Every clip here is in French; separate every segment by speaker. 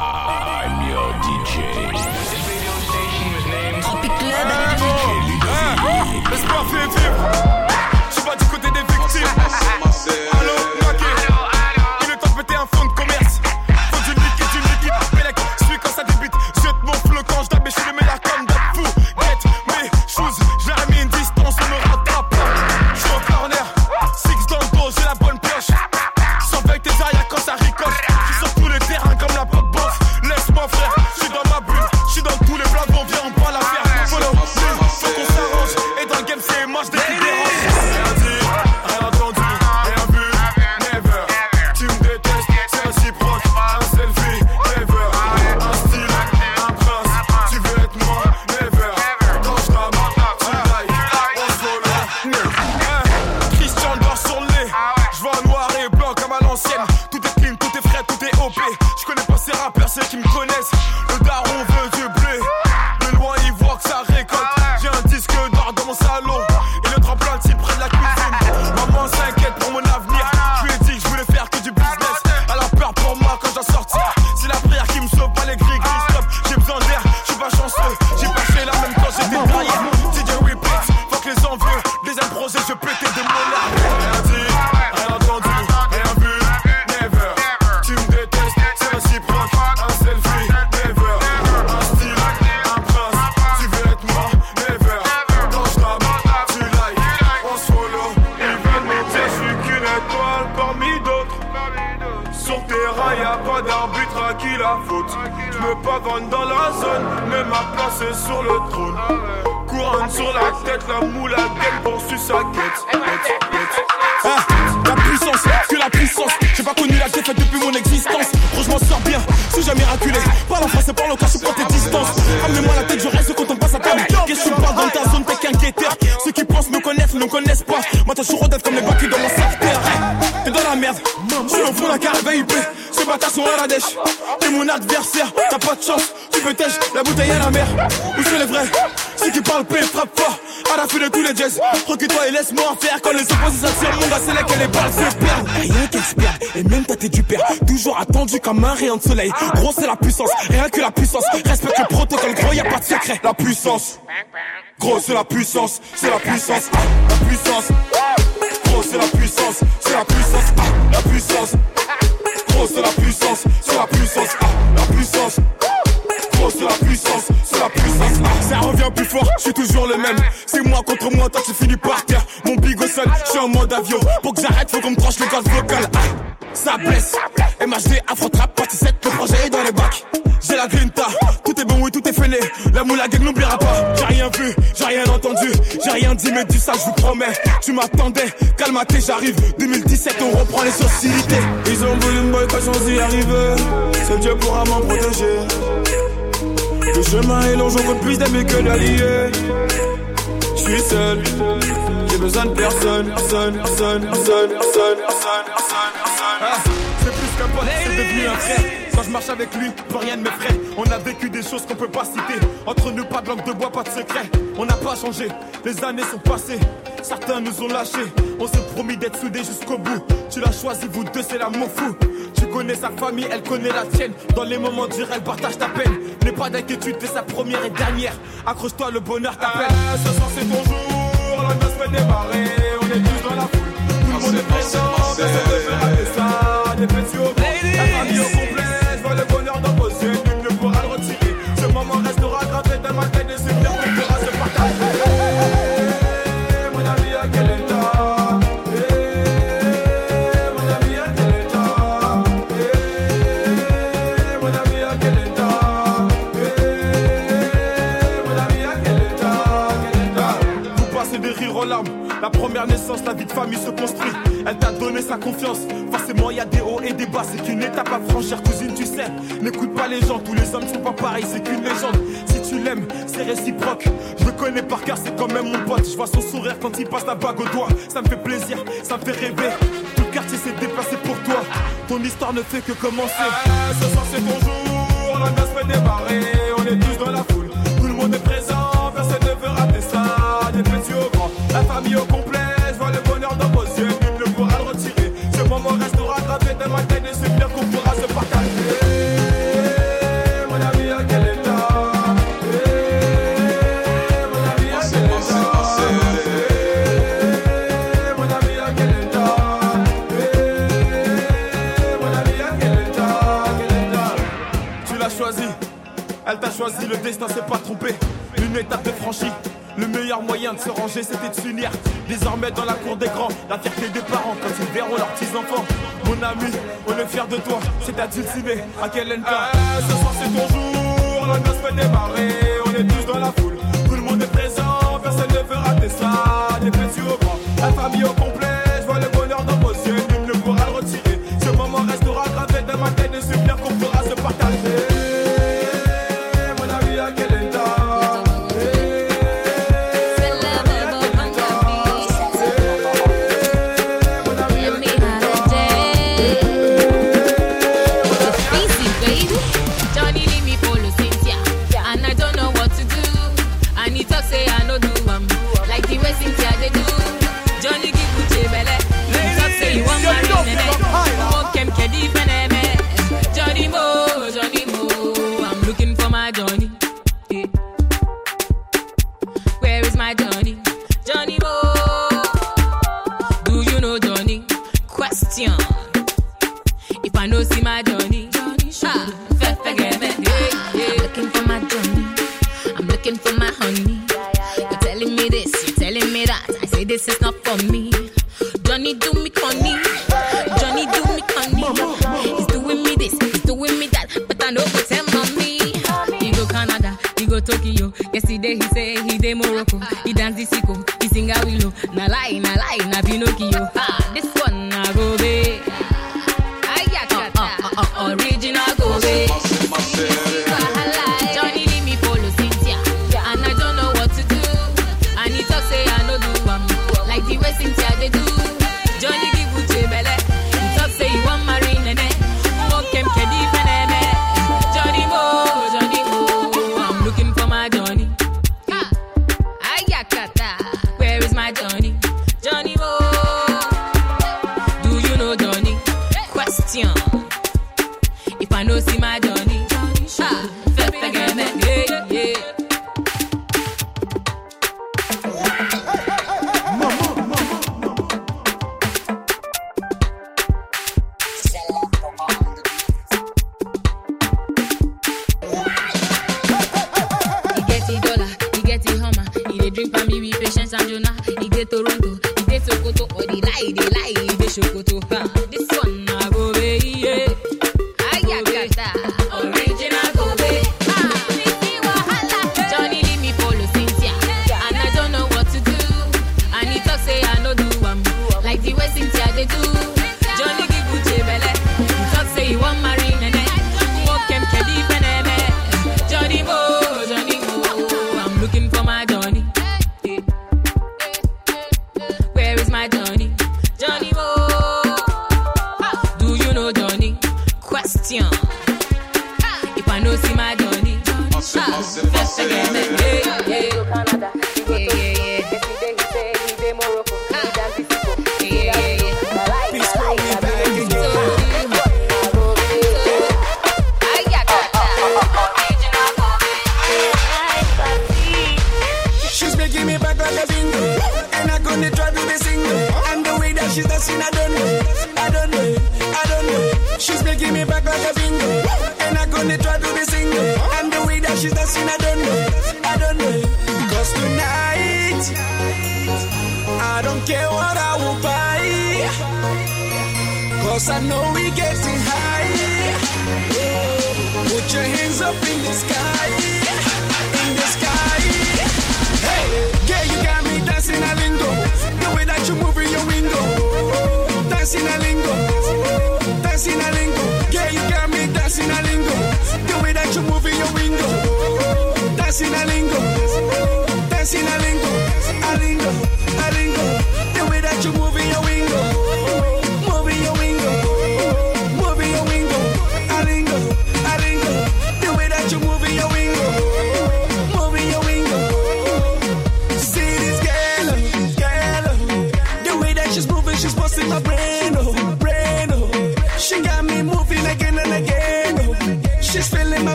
Speaker 1: I'm your DJ.
Speaker 2: This radio station is named Club. DJ Ludovic. It's la faute. Je me pavane dans la zone, mais ma place est sur le trône. Couronne sur la tête, la moule à gueule poursuit sa quête. Ah, la puissance, que la puissance. J'ai pas connu la défaite depuis mon existence. Gros, je m'en sors bien, si j'ai miraculé. Parle en français, parle au cas, je prends tes distances. Ramenez-moi la tête, je reste quand on passe à table. Qu'est-ce que tu parles dans ta zone, t'es qu'un guetteur. Ceux qui pensent me connaissent, ne me connaissent pas. Moi, t'as toujours d'être comme les bacs dans mon secteur. T'es dans la merde, je suis au fond d'un carré VIP. Bâtards sont. T'es mon adversaire, t'as pas de chance. Tu peux tèche, la bouteille à la mer. Où c'est les vrais Ceux qui parlent paix, frappe fort. À la fin de tous les jazz. Recule-toi et laisse-moi en faire. Quand les opposés s'attirent, mon gars, c'est là que les balles se perdent. Rien qu'elle se et même tête du père. Toujours attendu comme un rayon de soleil. Gros, c'est la puissance, rien que la puissance. Respecte le protocole, gros, y a pas de secret. La puissance. Gros, c'est la puissance, c'est la puissance. La puissance. Gros, c'est la puissance, c'est la puissance. La puissance. C'est la puissance, c'est la puissance. La puissance. Gros, c'est la puissance, c'est la puissance. Ça revient plus fort, je suis toujours le même. C'est moi contre moi, toi tu finis par terre. Mon big au sol, je suis en mode avion. Pour que j'arrête, faut qu'on me tranche les cordes vocales. Ah, ça blesse. MHD, Afro Trap, partie 7, le projet est dans les bacs. J'ai la grinta, tout est bon, oui, tout est fêlé. La moula gang n'oubliera pas. J'ai rien vu, j'ai rien entendu, j'ai rien dit, mais dis ça, je vous promets. Tu m'attendais, calmaté, j'arrive. 2017, on reprend les sociétés.
Speaker 3: Ils ont voulu me boycotter sans y arriver. Seul Dieu pourra m'en protéger. Le chemin est long, j'en compte plus d'amis que d'alliés. Je suis seul, j'ai besoin de personne, personne, personne, personne, personne, personne, personne.
Speaker 2: C'est plus qu'un pote, c'est devenu un frère. Quand je marche avec lui, plus rien ne m'effraie. On a vécu des choses qu'on peut pas citer. Entre nous, pas de langue de bois, pas de secret. On n'a pas changé, les années sont passées. Certains nous ont lâchés. On s'est promis d'être soudés jusqu'au bout. Tu l'as choisi, vous deux, c'est l'amour fou. Tu connais sa famille, elle connaît la tienne. Dans les moments durs, elle partage ta peine. N'aie pas d'inquiétude, t'es sa première et dernière. Accroche-toi, le bonheur t'appelle. Ah, ce soir, c'est ton jour. La noce fait démarrer. On est tous dans la foule. Tout le monde est présent. Forcément, y a des hauts et des bas. C'est qu'une étape à franchir, cousine, tu sais. N'écoute pas les gens, tous les hommes sont pas pareils. C'est qu'une légende. Si tu l'aimes, c'est réciproque. Je le connais par cœur, c'est quand même mon pote. Je vois son sourire quand il passe la bague au doigt. Ça me fait plaisir, ça me fait rêver. Tout le quartier s'est déplacé pour toi. Ton histoire ne fait que commencer. Ah, ce soir, c'est ton jour. La noce fait démarrer. On est tous dans la foule. Tout le monde est présent. Personne ne veut rater ça. Des petits au grand. La famille au complet.
Speaker 3: ça s'est pas trompé. Une étape est franchie. Le meilleur moyen de se ranger, c'était de s'unir. Désormais dans la cour des grands, la fierté des parents quand ils verront leurs petits enfants. Mon ami, on est fiers de toi. C'est à Dulciné, à quel NK hey, eh, Ce soir c'est ton jour, la noce peut démarrer. On est tous dans la foule, tout le monde est présent, personne ne veut rater ça. Des petits au grand, la famille au
Speaker 4: More my Johnny. Ah, fais fais gamme, yeah, yeah. Drink for me with patience and Jonah. He dey Toronto, he dey Sokoto, or the lie, the lie, he dey Sokoto. Ah, this person, I don't know, I
Speaker 5: don't know. Cause tonight, I don't care what I will buy. Cause I know we getting high. Put your hands up in the sky, in the sky. Hey, yeah, you got me dancing a lingo. The way that you move in your window, dancing a lingo. casi me lingo.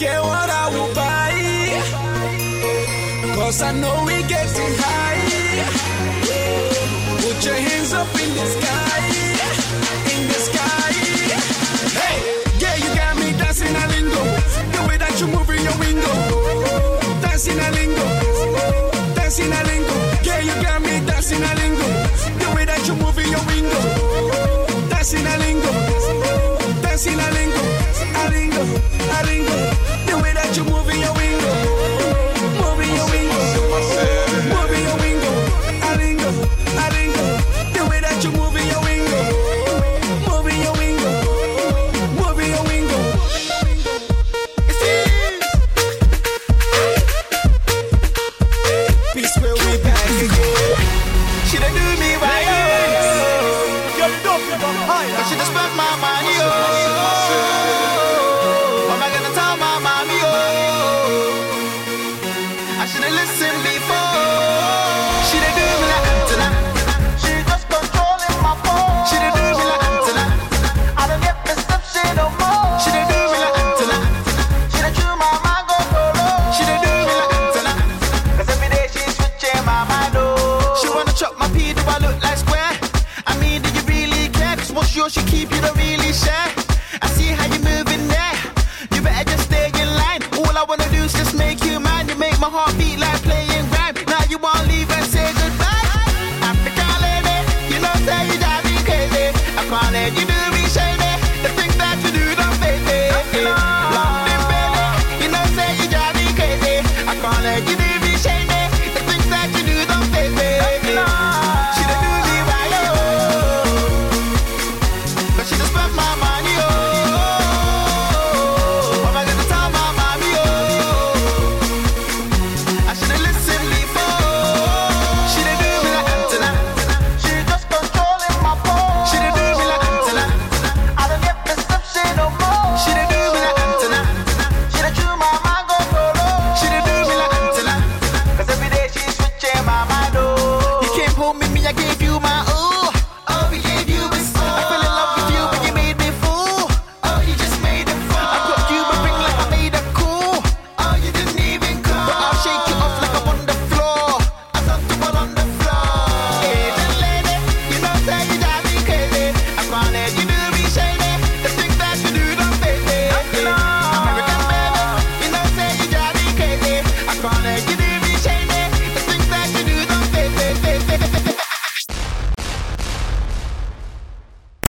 Speaker 5: care what I will buy. Cause I know we too high. Get you moving your wingo. Moving your wingo. Moving your wingo. Alingo. Alingo. The way that you moving your wingo. Moving your wingo. Moving your wingo. Peace where we back again. Should I do me right?